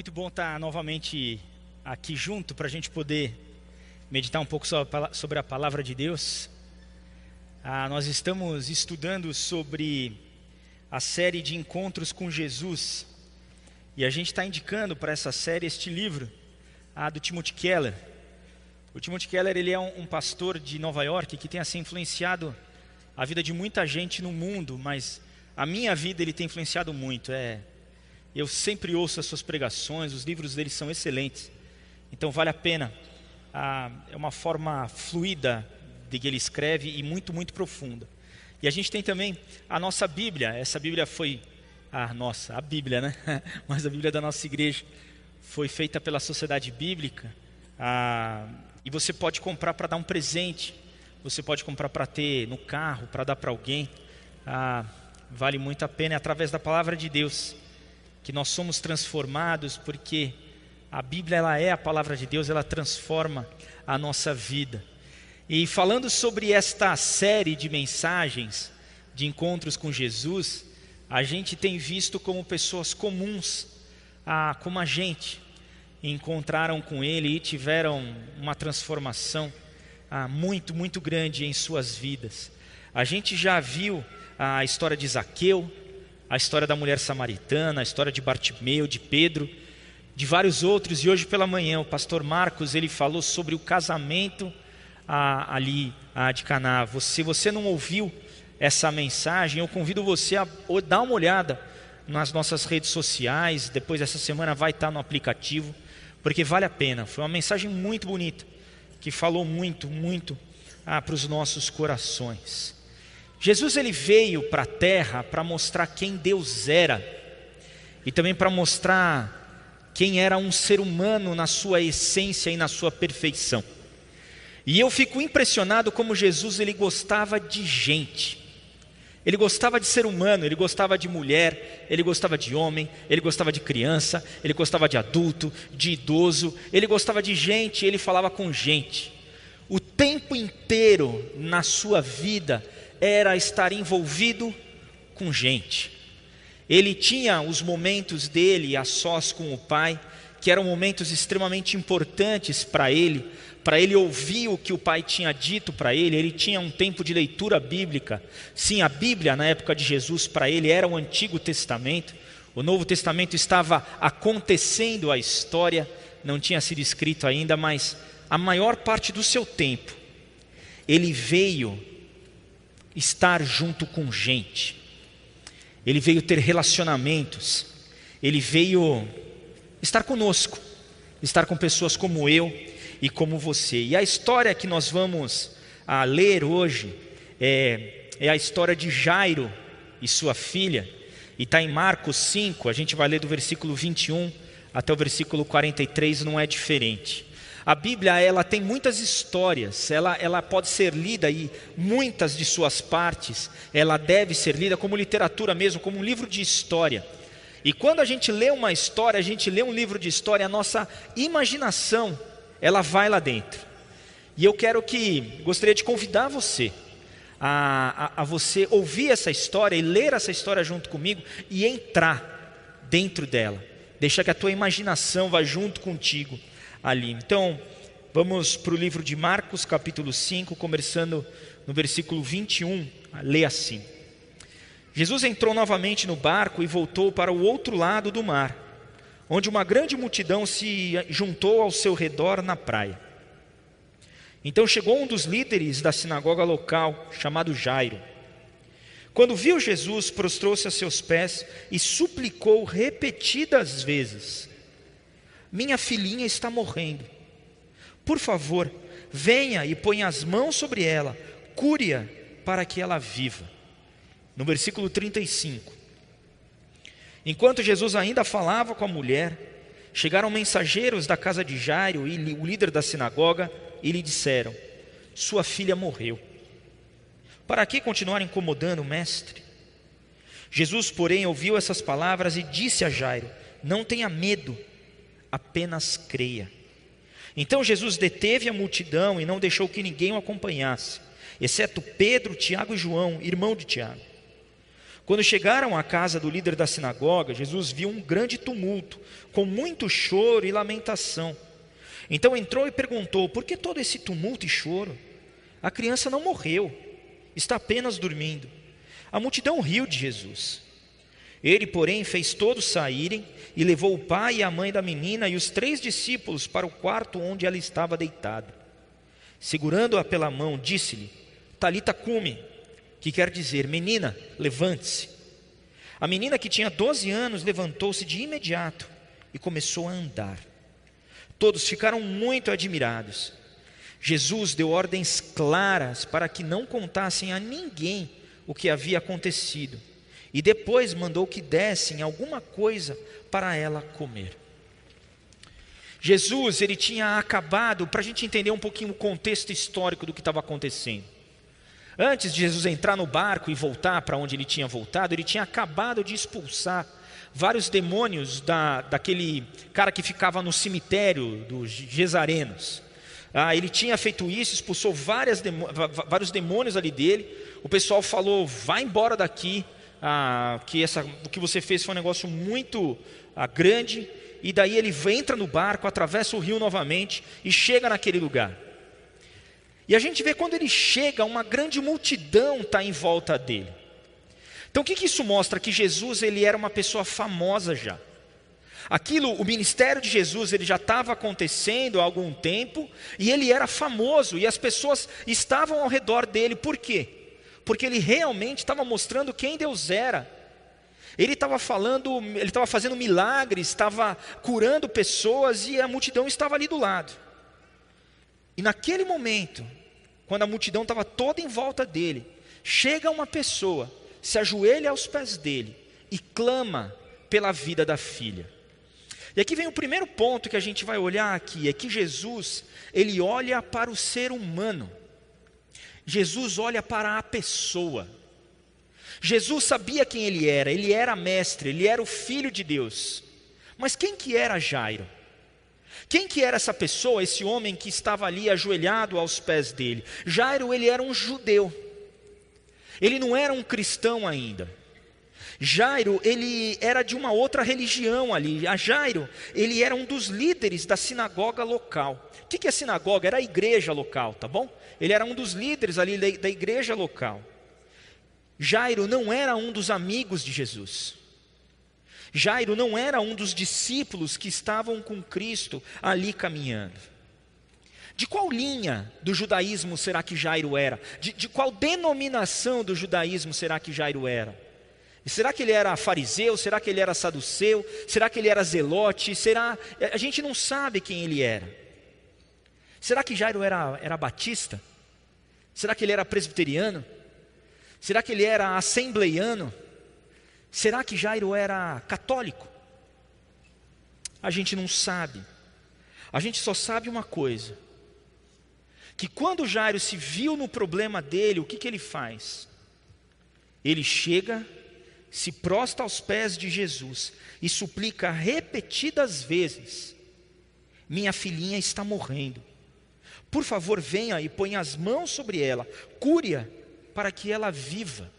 Muito bom estar novamente aqui junto para a gente poder meditar um pouco sobre a palavra de Deus. Ah, nós estamos estudando sobre a série de encontros com Jesus e a gente está indicando para essa série este livro, a do Timothy Keller. O Timothy Keller ele é um, um pastor de Nova York que tem assim influenciado a vida de muita gente no mundo, mas a minha vida ele tem influenciado muito. É eu sempre ouço as suas pregações, os livros dele são excelentes. Então vale a pena. Ah, é uma forma fluida de que ele escreve e muito, muito profunda. E a gente tem também a nossa Bíblia. Essa Bíblia foi a nossa, a Bíblia, né? Mas a Bíblia da nossa igreja foi feita pela Sociedade Bíblica. Ah, e você pode comprar para dar um presente. Você pode comprar para ter no carro, para dar para alguém. Ah, vale muito a pena. É através da palavra de Deus que nós somos transformados porque a Bíblia ela é a palavra de Deus, ela transforma a nossa vida. E falando sobre esta série de mensagens, de encontros com Jesus, a gente tem visto como pessoas comuns, ah, como a gente, encontraram com Ele e tiveram uma transformação ah, muito, muito grande em suas vidas. A gente já viu a história de Zaqueu, a história da mulher samaritana, a história de Bartimeu, de Pedro, de vários outros. E hoje pela manhã o pastor Marcos ele falou sobre o casamento ah, ali ah, de Caná. Se você não ouviu essa mensagem, eu convido você a dar uma olhada nas nossas redes sociais. Depois dessa semana vai estar no aplicativo, porque vale a pena. Foi uma mensagem muito bonita que falou muito, muito ah, para os nossos corações. Jesus ele veio para a terra para mostrar quem Deus era e também para mostrar quem era um ser humano na sua essência e na sua perfeição. E eu fico impressionado como Jesus ele gostava de gente. Ele gostava de ser humano, ele gostava de mulher, ele gostava de homem, ele gostava de criança, ele gostava de adulto, de idoso, ele gostava de gente, ele falava com gente. O tempo inteiro na sua vida era estar envolvido com gente. Ele tinha os momentos dele a sós com o pai, que eram momentos extremamente importantes para ele, para ele ouvir o que o pai tinha dito para ele. Ele tinha um tempo de leitura bíblica. Sim, a Bíblia na época de Jesus para ele era o Antigo Testamento. O Novo Testamento estava acontecendo a história, não tinha sido escrito ainda, mas a maior parte do seu tempo ele veio estar junto com gente, ele veio ter relacionamentos, ele veio estar conosco, estar com pessoas como eu e como você. E a história que nós vamos a ler hoje é, é a história de Jairo e sua filha, e está em Marcos 5, a gente vai ler do versículo 21 até o versículo 43, não é diferente. A Bíblia ela tem muitas histórias, ela, ela pode ser lida e muitas de suas partes ela deve ser lida como literatura mesmo, como um livro de história. E quando a gente lê uma história, a gente lê um livro de história, a nossa imaginação ela vai lá dentro. E eu quero que gostaria de convidar você a, a, a você ouvir essa história e ler essa história junto comigo e entrar dentro dela. Deixa que a tua imaginação vá junto contigo ali. Então, vamos para o livro de Marcos, capítulo 5, começando no versículo 21, lê assim: Jesus entrou novamente no barco e voltou para o outro lado do mar, onde uma grande multidão se juntou ao seu redor na praia. Então chegou um dos líderes da sinagoga local, chamado Jairo. Quando viu Jesus, prostrou-se a seus pés e suplicou repetidas vezes: minha filhinha está morrendo. Por favor, venha e ponha as mãos sobre ela, cure-a para que ela viva. No versículo 35. Enquanto Jesus ainda falava com a mulher, chegaram mensageiros da casa de Jairo e o líder da sinagoga e lhe disseram: Sua filha morreu. Para que continuar incomodando o mestre? Jesus, porém, ouviu essas palavras e disse a Jairo: Não tenha medo apenas creia. Então Jesus deteve a multidão e não deixou que ninguém o acompanhasse, exceto Pedro, Tiago e João, irmão de Tiago. Quando chegaram à casa do líder da sinagoga, Jesus viu um grande tumulto, com muito choro e lamentação. Então entrou e perguntou: Por que todo esse tumulto e choro? A criança não morreu, está apenas dormindo. A multidão riu de Jesus. Ele, porém, fez todos saírem e levou o pai e a mãe da menina e os três discípulos para o quarto onde ela estava deitada. Segurando-a pela mão, disse-lhe: Talita cume, que quer dizer, menina, levante-se. A menina que tinha 12 anos levantou-se de imediato e começou a andar. Todos ficaram muito admirados. Jesus deu ordens claras para que não contassem a ninguém o que havia acontecido e depois mandou que dessem alguma coisa para ela comer. Jesus, ele tinha acabado, para a gente entender um pouquinho o contexto histórico do que estava acontecendo. Antes de Jesus entrar no barco e voltar para onde ele tinha voltado, ele tinha acabado de expulsar vários demônios da, daquele cara que ficava no cemitério dos Gesarenos. Ah, ele tinha feito isso, expulsou várias, vários demônios ali dele. O pessoal falou: vai embora daqui, ah, que essa, o que você fez foi um negócio muito ah, grande, e daí ele entra no barco, atravessa o rio novamente e chega naquele lugar. E a gente vê quando ele chega, uma grande multidão está em volta dele. Então o que, que isso mostra? Que Jesus ele era uma pessoa famosa já. Aquilo, o ministério de Jesus, ele já estava acontecendo há algum tempo e ele era famoso e as pessoas estavam ao redor dele. Por quê? Porque ele realmente estava mostrando quem Deus era. Ele estava falando, ele estava fazendo milagres, estava curando pessoas e a multidão estava ali do lado. E naquele momento, quando a multidão estava toda em volta dele, chega uma pessoa, se ajoelha aos pés dele e clama pela vida da filha. E aqui vem o primeiro ponto que a gente vai olhar aqui, é que Jesus, ele olha para o ser humano. Jesus olha para a pessoa. Jesus sabia quem ele era, ele era mestre, ele era o filho de Deus. Mas quem que era Jairo? Quem que era essa pessoa, esse homem que estava ali ajoelhado aos pés dele? Jairo, ele era um judeu. Ele não era um cristão ainda. Jairo, ele era de uma outra religião ali. A Jairo, ele era um dos líderes da sinagoga local. O que é sinagoga? Era a igreja local, tá bom? Ele era um dos líderes ali da igreja local. Jairo não era um dos amigos de Jesus. Jairo não era um dos discípulos que estavam com Cristo ali caminhando. De qual linha do judaísmo será que Jairo era? De, de qual denominação do judaísmo será que Jairo era? Será que ele era fariseu? Será que ele era saduceu? Será que ele era zelote? Será? A gente não sabe quem ele era. Será que Jairo era, era batista? Será que ele era presbiteriano? Será que ele era assembleiano? Será que Jairo era católico? A gente não sabe. A gente só sabe uma coisa: que quando Jairo se viu no problema dele, o que, que ele faz? Ele chega, se prostra aos pés de Jesus e suplica repetidas vezes: Minha filhinha está morrendo. Por favor, venha e ponha as mãos sobre ela, cure-a para que ela viva.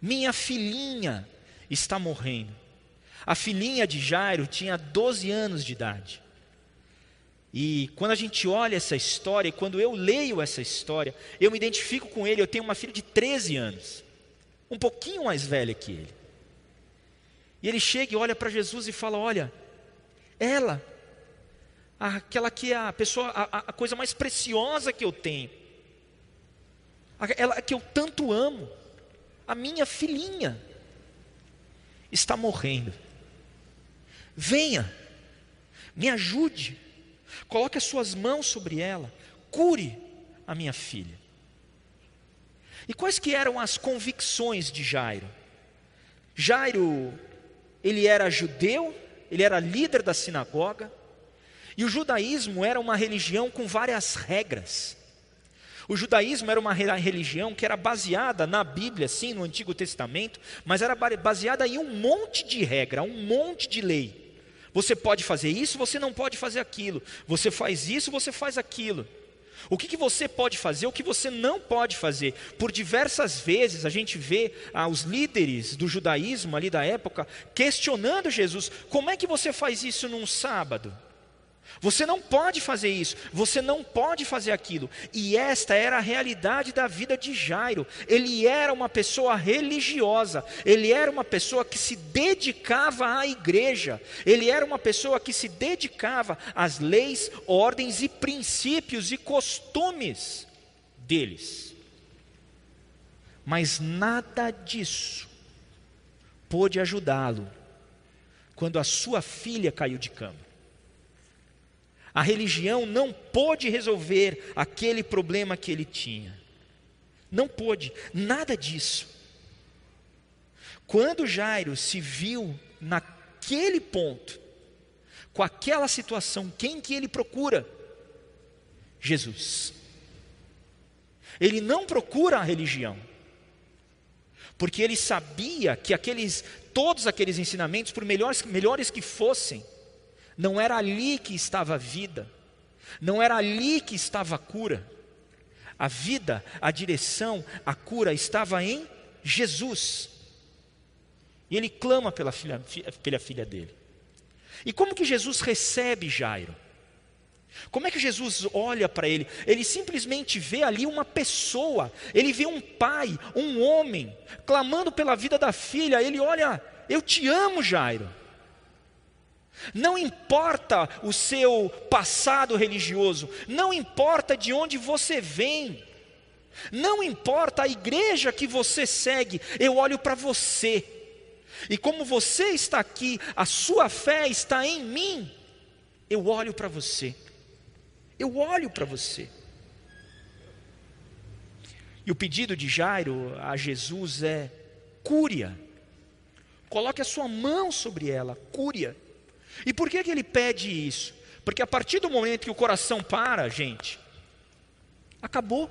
Minha filhinha está morrendo. A filhinha de Jairo tinha 12 anos de idade. E quando a gente olha essa história, quando eu leio essa história, eu me identifico com ele. Eu tenho uma filha de 13 anos, um pouquinho mais velha que ele. E ele chega e olha para Jesus e fala: Olha, ela aquela que é a pessoa, a, a coisa mais preciosa que eu tenho, ela que eu tanto amo, a minha filhinha está morrendo. Venha, me ajude, coloque as suas mãos sobre ela, cure a minha filha. E quais que eram as convicções de Jairo? Jairo, ele era judeu, ele era líder da sinagoga, e o judaísmo era uma religião com várias regras. O judaísmo era uma religião que era baseada na Bíblia, sim, no Antigo Testamento, mas era baseada em um monte de regra, um monte de lei. Você pode fazer isso, você não pode fazer aquilo. Você faz isso, você faz aquilo. O que, que, você pode fazer, o que você não pode fazer. Por diversas vezes a gente vê ah, os líderes do judaísmo ali da época questionando Jesus: como é que você faz isso num sábado? Você não pode fazer isso, você não pode fazer aquilo. E esta era a realidade da vida de Jairo. Ele era uma pessoa religiosa, ele era uma pessoa que se dedicava à igreja, ele era uma pessoa que se dedicava às leis, ordens e princípios e costumes deles. Mas nada disso pôde ajudá-lo quando a sua filha caiu de cama. A religião não pôde resolver aquele problema que ele tinha. Não pôde, nada disso. Quando Jairo se viu naquele ponto, com aquela situação, quem que ele procura? Jesus. Ele não procura a religião, porque ele sabia que aqueles, todos aqueles ensinamentos, por melhores, melhores que fossem, não era ali que estava a vida, não era ali que estava a cura. A vida, a direção, a cura estava em Jesus. E ele clama pela filha, pela filha dele. E como que Jesus recebe Jairo? Como é que Jesus olha para ele? Ele simplesmente vê ali uma pessoa, ele vê um pai, um homem, clamando pela vida da filha. Ele olha, eu te amo, Jairo. Não importa o seu passado religioso, não importa de onde você vem, não importa a igreja que você segue, eu olho para você. E como você está aqui, a sua fé está em mim, eu olho para você. Eu olho para você. E o pedido de Jairo a Jesus é: cúria. Coloque a sua mão sobre ela, cúria. E por que, que ele pede isso? Porque a partir do momento que o coração para, gente, acabou.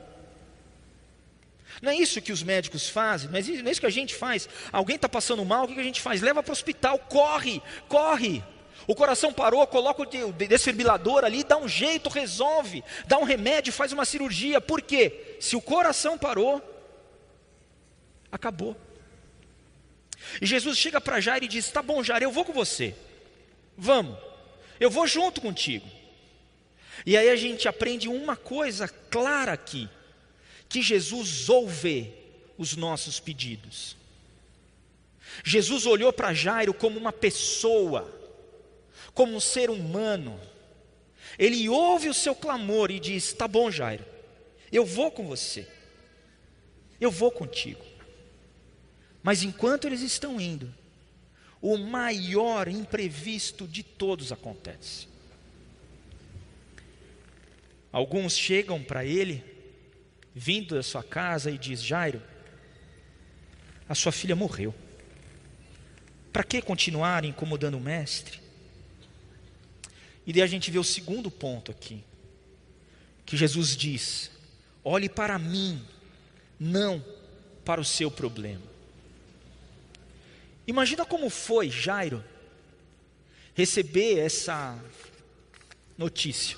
Não é isso que os médicos fazem, mas não é isso que a gente faz. Alguém está passando mal, o que a gente faz? Leva para o hospital, corre, corre. O coração parou, coloca o desfibrilador ali, dá um jeito, resolve, dá um remédio, faz uma cirurgia. Por quê? Se o coração parou, acabou. E Jesus chega para Jair e diz: Tá bom, Jair, eu vou com você. Vamos, eu vou junto contigo. E aí a gente aprende uma coisa clara aqui: que Jesus ouve os nossos pedidos. Jesus olhou para Jairo como uma pessoa, como um ser humano. Ele ouve o seu clamor e diz: Tá bom, Jairo, eu vou com você, eu vou contigo. Mas enquanto eles estão indo, o maior imprevisto de todos acontece. Alguns chegam para ele, vindo da sua casa, e diz: Jairo, a sua filha morreu. Para que continuar incomodando o mestre? E daí a gente vê o segundo ponto aqui, que Jesus diz: olhe para mim, não para o seu problema. Imagina como foi Jairo receber essa notícia.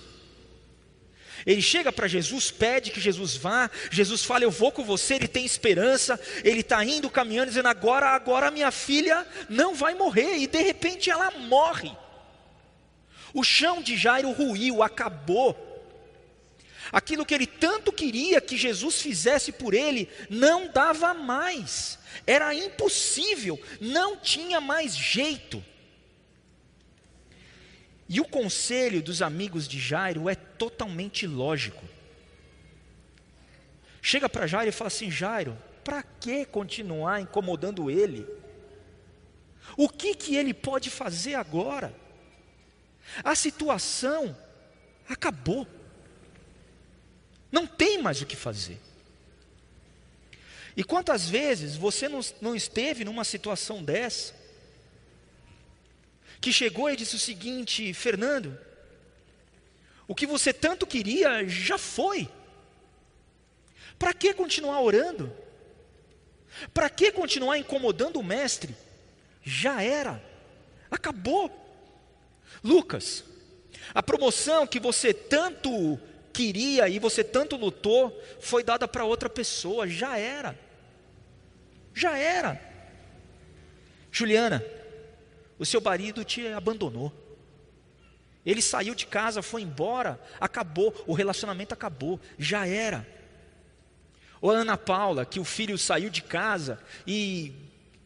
Ele chega para Jesus, pede que Jesus vá, Jesus fala: Eu vou com você, ele tem esperança, ele está indo caminhando, dizendo: Agora, agora minha filha não vai morrer, e de repente ela morre. O chão de Jairo ruiu, acabou. Aquilo que ele tanto queria que Jesus fizesse por ele, não dava mais, era impossível, não tinha mais jeito. E o conselho dos amigos de Jairo é totalmente lógico. Chega para Jairo e fala assim: Jairo, para que continuar incomodando ele? O que, que ele pode fazer agora? A situação acabou. Não tem mais o que fazer. E quantas vezes você não, não esteve numa situação dessa? Que chegou e disse o seguinte: Fernando, o que você tanto queria já foi. Para que continuar orando? Para que continuar incomodando o mestre? Já era, acabou. Lucas, a promoção que você tanto queria e você tanto lutou foi dada para outra pessoa, já era. Já era. Juliana, o seu marido te abandonou. Ele saiu de casa, foi embora, acabou, o relacionamento acabou, já era. Ou a Ana Paula, que o filho saiu de casa e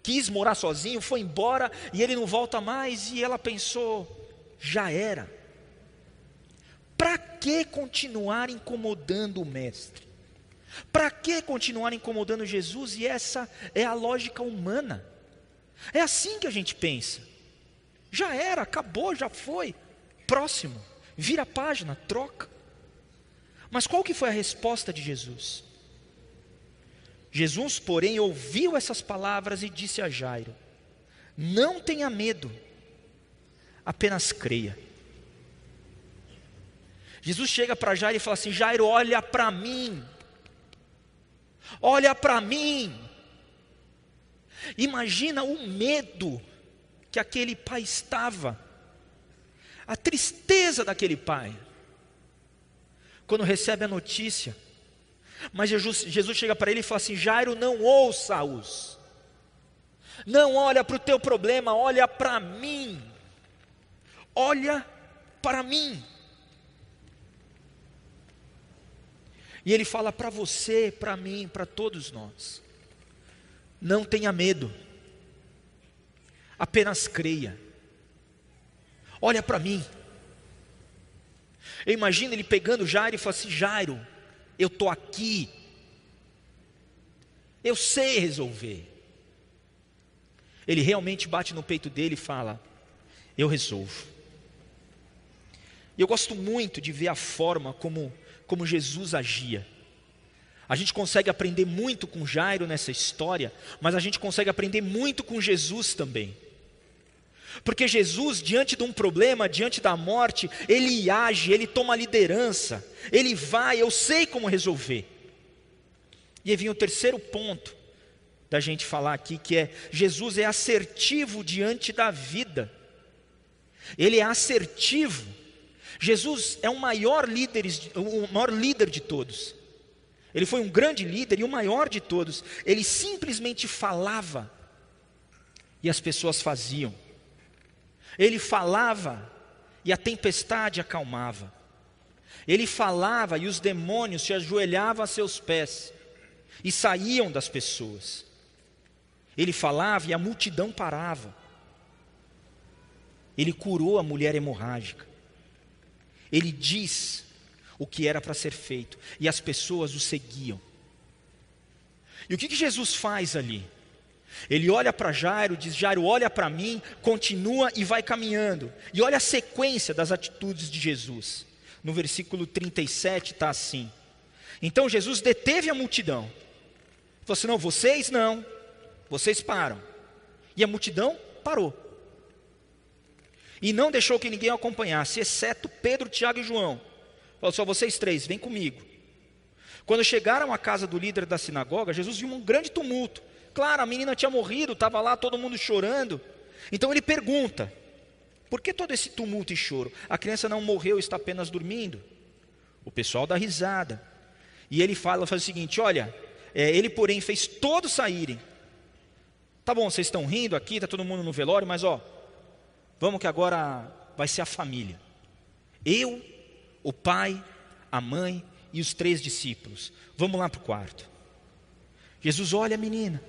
quis morar sozinho, foi embora e ele não volta mais, e ela pensou: já era. Para que continuar incomodando o Mestre? Para que continuar incomodando Jesus? E essa é a lógica humana. É assim que a gente pensa. Já era, acabou, já foi. Próximo. Vira a página, troca. Mas qual que foi a resposta de Jesus? Jesus, porém, ouviu essas palavras e disse a Jairo: Não tenha medo, apenas creia. Jesus chega para Jairo e fala assim: Jairo, olha para mim, olha para mim. Imagina o medo que aquele pai estava, a tristeza daquele pai, quando recebe a notícia mas Jesus, Jesus chega para ele e fala assim: Jairo, não ouça-os. Não olha para o teu problema, olha para mim. Olha para mim. E ele fala para você, para mim, para todos nós. Não tenha medo. Apenas creia. Olha para mim. Eu imagino ele pegando Jairo e falando assim: Jairo, eu estou aqui. Eu sei resolver. Ele realmente bate no peito dele e fala: Eu resolvo. E eu gosto muito de ver a forma como, como Jesus agia. A gente consegue aprender muito com Jairo nessa história, mas a gente consegue aprender muito com Jesus também. Porque Jesus, diante de um problema, diante da morte, ele age, ele toma liderança, ele vai, eu sei como resolver. E aí vem o terceiro ponto da gente falar aqui, que é Jesus é assertivo diante da vida. Ele é assertivo. Jesus é o maior líder, o maior líder de todos. Ele foi um grande líder e o maior de todos. Ele simplesmente falava e as pessoas faziam. Ele falava e a tempestade acalmava. Ele falava e os demônios se ajoelhavam a seus pés e saíam das pessoas. Ele falava e a multidão parava. Ele curou a mulher hemorrágica. Ele diz o que era para ser feito e as pessoas o seguiam. E o que, que Jesus faz ali? Ele olha para Jairo, diz: Jairo, olha para mim, continua e vai caminhando. E olha a sequência das atitudes de Jesus. No versículo 37 está assim: Então Jesus deteve a multidão. Falou assim: Não, vocês não, vocês param. E a multidão parou. E não deixou que ninguém acompanhasse, exceto Pedro, Tiago e João. Falou: Só vocês três, vem comigo. Quando chegaram à casa do líder da sinagoga, Jesus viu um grande tumulto Claro, a menina tinha morrido, estava lá todo mundo chorando. Então ele pergunta: por que todo esse tumulto e choro? A criança não morreu, está apenas dormindo. O pessoal dá risada. E ele fala, faz o seguinte: olha, é, ele porém fez todos saírem. Tá bom, vocês estão rindo aqui, está todo mundo no velório, mas ó, vamos que agora vai ser a família. Eu, o pai, a mãe e os três discípulos. Vamos lá para o quarto. Jesus olha a menina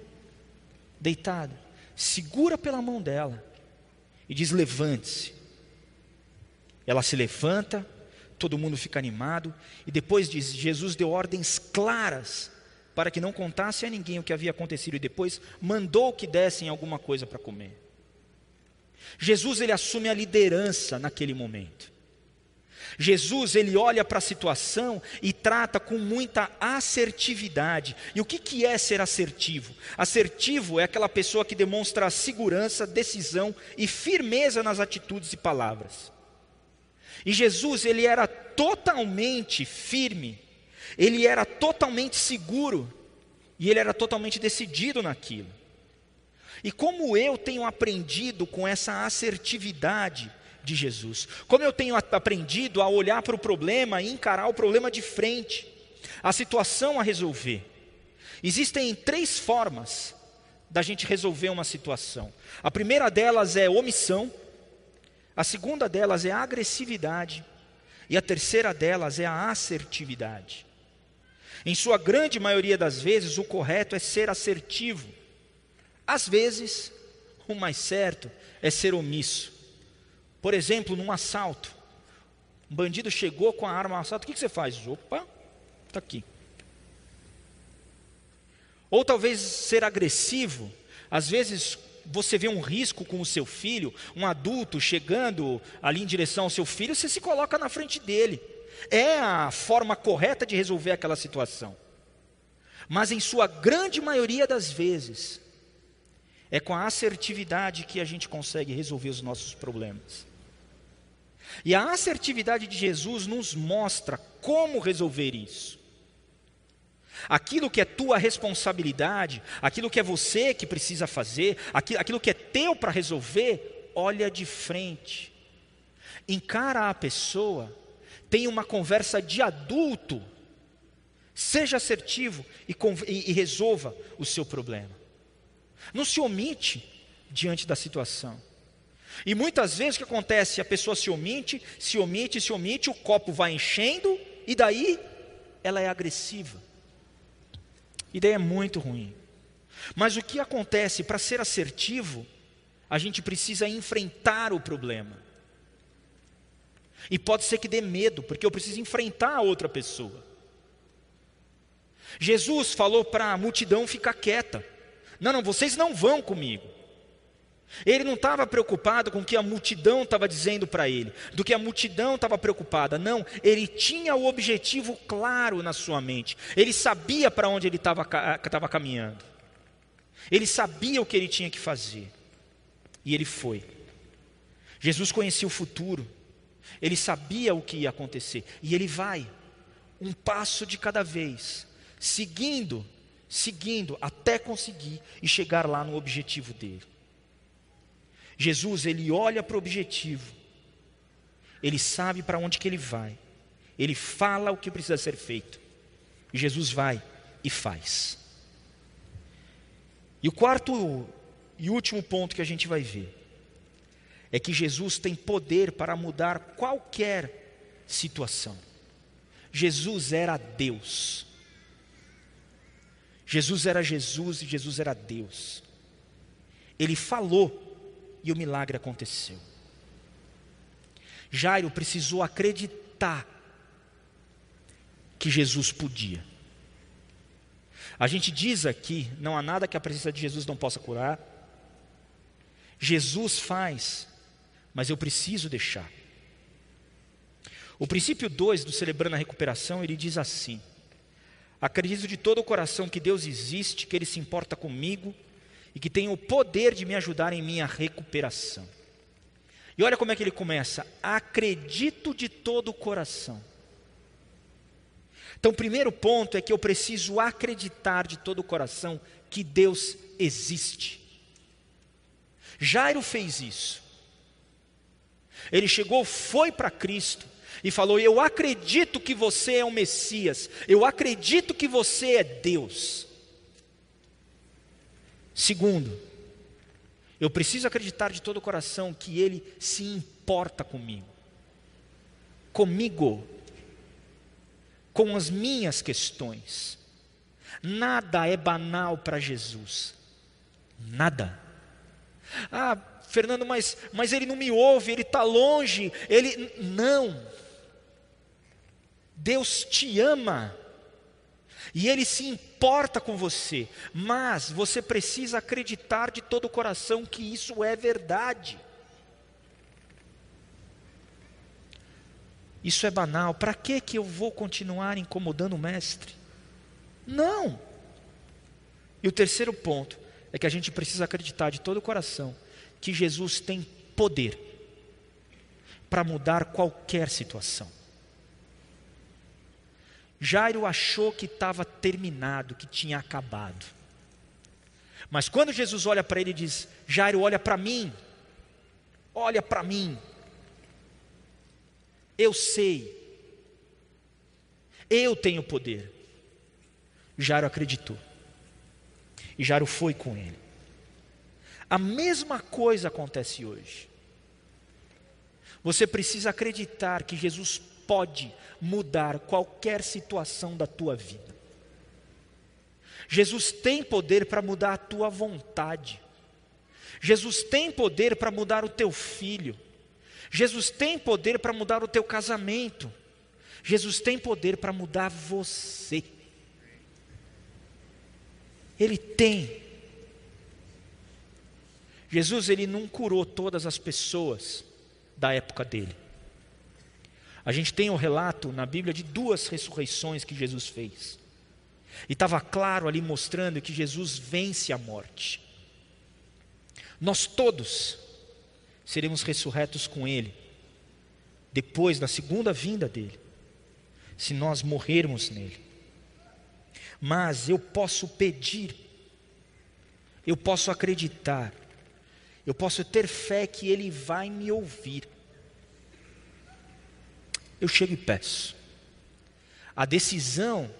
deitada, segura pela mão dela e diz: Levante-se. Ela se levanta, todo mundo fica animado, e depois diz: Jesus deu ordens claras para que não contasse a ninguém o que havia acontecido, e depois mandou que dessem alguma coisa para comer. Jesus ele assume a liderança naquele momento. Jesus, ele olha para a situação e trata com muita assertividade. E o que, que é ser assertivo? Assertivo é aquela pessoa que demonstra segurança, decisão e firmeza nas atitudes e palavras. E Jesus, ele era totalmente firme, ele era totalmente seguro e ele era totalmente decidido naquilo. E como eu tenho aprendido com essa assertividade de Jesus. Como eu tenho aprendido a olhar para o problema e encarar o problema de frente, a situação a resolver. Existem três formas da gente resolver uma situação. A primeira delas é omissão, a segunda delas é agressividade e a terceira delas é a assertividade. Em sua grande maioria das vezes, o correto é ser assertivo. Às vezes, o mais certo é ser omisso. Por exemplo, num assalto, um bandido chegou com a arma ao assalto, o que você faz? Opa, está aqui. Ou talvez ser agressivo, às vezes você vê um risco com o seu filho, um adulto chegando ali em direção ao seu filho, você se coloca na frente dele. É a forma correta de resolver aquela situação. Mas em sua grande maioria das vezes, é com a assertividade que a gente consegue resolver os nossos problemas. E a assertividade de Jesus nos mostra como resolver isso. Aquilo que é tua responsabilidade, aquilo que é você que precisa fazer, aquilo, que é teu para resolver, olha de frente. Encara a pessoa, tenha uma conversa de adulto, seja assertivo e, e, e resolva o seu problema. Não se omite diante da situação. E muitas vezes o que acontece? A pessoa se omite, se omite, se omite, o copo vai enchendo e daí ela é agressiva. E daí é muito ruim. Mas o que acontece? Para ser assertivo, a gente precisa enfrentar o problema. E pode ser que dê medo, porque eu preciso enfrentar a outra pessoa. Jesus falou para a multidão ficar quieta. Não, não, vocês não vão comigo. Ele não estava preocupado com o que a multidão estava dizendo para ele, do que a multidão estava preocupada. Não, ele tinha o objetivo claro na sua mente. Ele sabia para onde ele estava caminhando. Ele sabia o que ele tinha que fazer. E ele foi. Jesus conhecia o futuro. Ele sabia o que ia acontecer. E ele vai, um passo de cada vez, seguindo, seguindo, até conseguir e chegar lá no objetivo dele. Jesus, ele olha para o objetivo, ele sabe para onde que ele vai, ele fala o que precisa ser feito, e Jesus vai e faz. E o quarto e último ponto que a gente vai ver é que Jesus tem poder para mudar qualquer situação. Jesus era Deus. Jesus era Jesus e Jesus era Deus. Ele falou e o milagre aconteceu. Jairo precisou acreditar que Jesus podia. A gente diz aqui: não há nada que a presença de Jesus não possa curar. Jesus faz, mas eu preciso deixar. O princípio 2 do Celebrando a Recuperação, ele diz assim: Acredito de todo o coração que Deus existe, que Ele se importa comigo e que tem o poder de me ajudar em minha recuperação. E olha como é que ele começa: acredito de todo o coração. Então, o primeiro ponto é que eu preciso acreditar de todo o coração que Deus existe. Jairo fez isso. Ele chegou, foi para Cristo e falou: Eu acredito que você é o Messias, eu acredito que você é Deus. Segundo, eu preciso acreditar de todo o coração que Ele se importa comigo, comigo, com as minhas questões. Nada é banal para Jesus, nada. Ah, Fernando, mas, mas ele não me ouve, ele está longe, ele. Não. Deus te ama. E Ele se importa com você, mas você precisa acreditar de todo o coração que isso é verdade. Isso é banal, para que que eu vou continuar incomodando o mestre? Não. E o terceiro ponto é que a gente precisa acreditar de todo o coração que Jesus tem poder para mudar qualquer situação. Jairo achou que estava terminado, que tinha acabado. Mas quando Jesus olha para ele e diz: Jairo, olha para mim, olha para mim. Eu sei. Eu tenho poder. Jairo acreditou. E Jairo foi com ele. A mesma coisa acontece hoje. Você precisa acreditar que Jesus pode mudar qualquer situação da tua vida. Jesus tem poder para mudar a tua vontade. Jesus tem poder para mudar o teu filho. Jesus tem poder para mudar o teu casamento. Jesus tem poder para mudar você. Ele tem. Jesus ele não curou todas as pessoas da época dele. A gente tem o um relato na Bíblia de duas ressurreições que Jesus fez. E estava claro ali mostrando que Jesus vence a morte. Nós todos seremos ressurretos com Ele, depois da segunda vinda dele, se nós morrermos nele. Mas eu posso pedir, eu posso acreditar, eu posso ter fé que Ele vai me ouvir. Eu chego e peço. A decisão,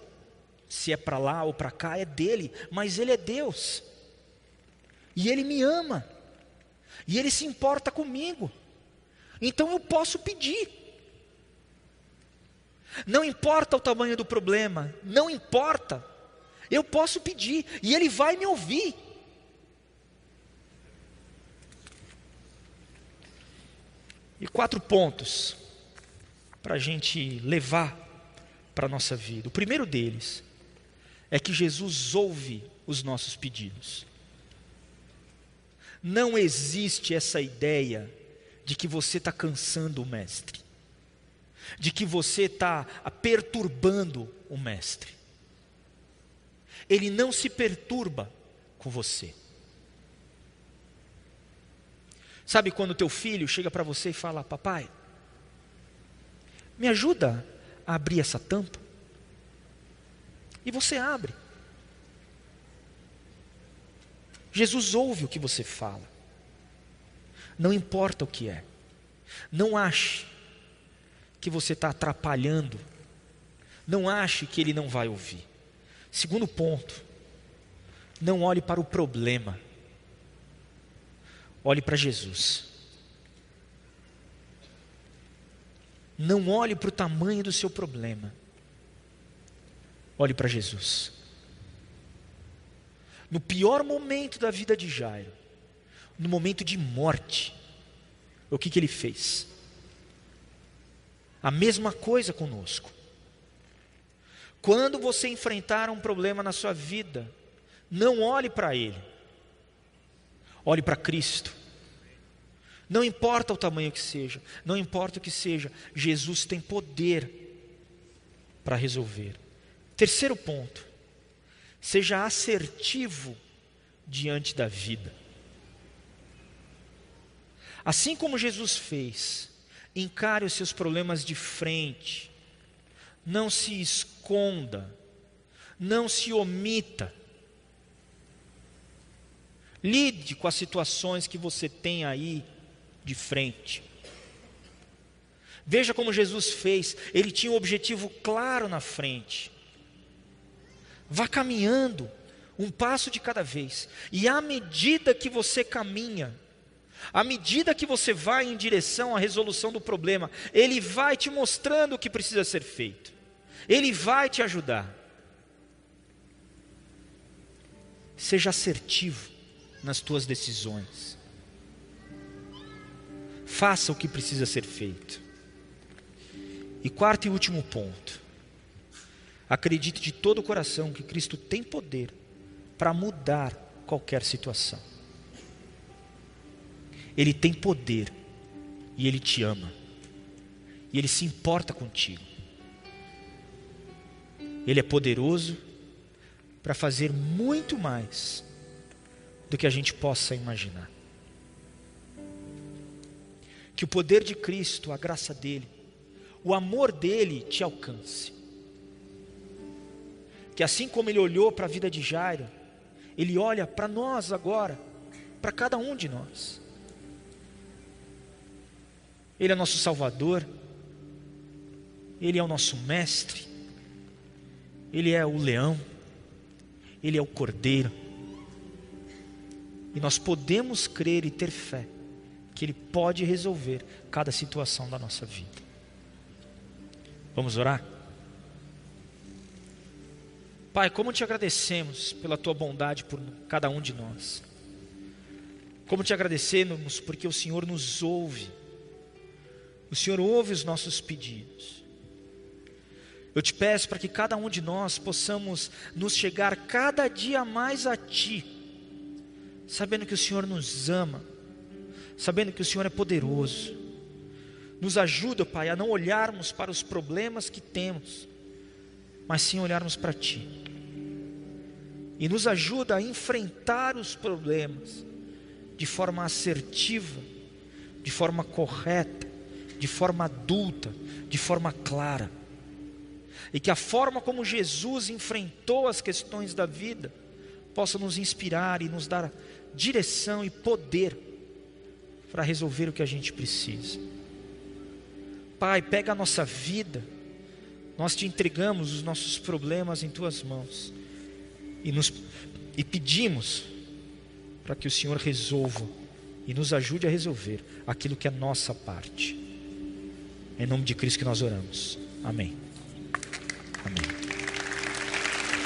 se é para lá ou para cá, é dele, mas Ele é Deus. E Ele me ama. E Ele se importa comigo. Então eu posso pedir. Não importa o tamanho do problema, não importa. Eu posso pedir e Ele vai me ouvir. E quatro pontos para a gente levar para a nossa vida. O primeiro deles é que Jesus ouve os nossos pedidos. Não existe essa ideia de que você está cansando o Mestre, de que você está perturbando o Mestre. Ele não se perturba com você. Sabe quando teu filho chega para você e fala: Papai, me ajuda a abrir essa tampa? E você abre. Jesus ouve o que você fala. Não importa o que é. Não ache que você está atrapalhando. Não ache que ele não vai ouvir. Segundo ponto, não olhe para o problema. Olhe para Jesus. Não olhe para o tamanho do seu problema. Olhe para Jesus no pior momento da vida de Jairo, no momento de morte, o que, que ele fez? A mesma coisa conosco. Quando você enfrentar um problema na sua vida, não olhe para ele, olhe para Cristo. Não importa o tamanho que seja, não importa o que seja, Jesus tem poder para resolver. Terceiro ponto, Seja assertivo diante da vida. Assim como Jesus fez, encare os seus problemas de frente, não se esconda, não se omita. Lide com as situações que você tem aí de frente. Veja como Jesus fez, ele tinha um objetivo claro na frente. Vá caminhando, um passo de cada vez. E à medida que você caminha, à medida que você vai em direção à resolução do problema, Ele vai te mostrando o que precisa ser feito. Ele vai te ajudar. Seja assertivo nas tuas decisões. Faça o que precisa ser feito. E quarto e último ponto. Acredite de todo o coração que Cristo tem poder para mudar qualquer situação. Ele tem poder e ele te ama. E ele se importa contigo. Ele é poderoso para fazer muito mais do que a gente possa imaginar. Que o poder de Cristo, a graça dele, o amor dele te alcance que assim como ele olhou para a vida de Jairo, ele olha para nós agora, para cada um de nós. Ele é nosso Salvador, Ele é o nosso mestre, Ele é o leão, Ele é o cordeiro. E nós podemos crer e ter fé que Ele pode resolver cada situação da nossa vida. Vamos orar? Pai, como te agradecemos pela tua bondade por cada um de nós. Como te agradecemos porque o Senhor nos ouve. O Senhor ouve os nossos pedidos. Eu te peço para que cada um de nós possamos nos chegar cada dia mais a Ti, sabendo que o Senhor nos ama, sabendo que o Senhor é poderoso. Nos ajuda, Pai, a não olharmos para os problemas que temos, mas sim olharmos para Ti. E nos ajuda a enfrentar os problemas de forma assertiva, de forma correta, de forma adulta, de forma clara. E que a forma como Jesus enfrentou as questões da vida possa nos inspirar e nos dar direção e poder para resolver o que a gente precisa. Pai, pega a nossa vida, nós te entregamos os nossos problemas em tuas mãos e, nos, e pedimos para que o Senhor resolva e nos ajude a resolver aquilo que é nossa parte. Em nome de Cristo que nós oramos. Amém. Amém.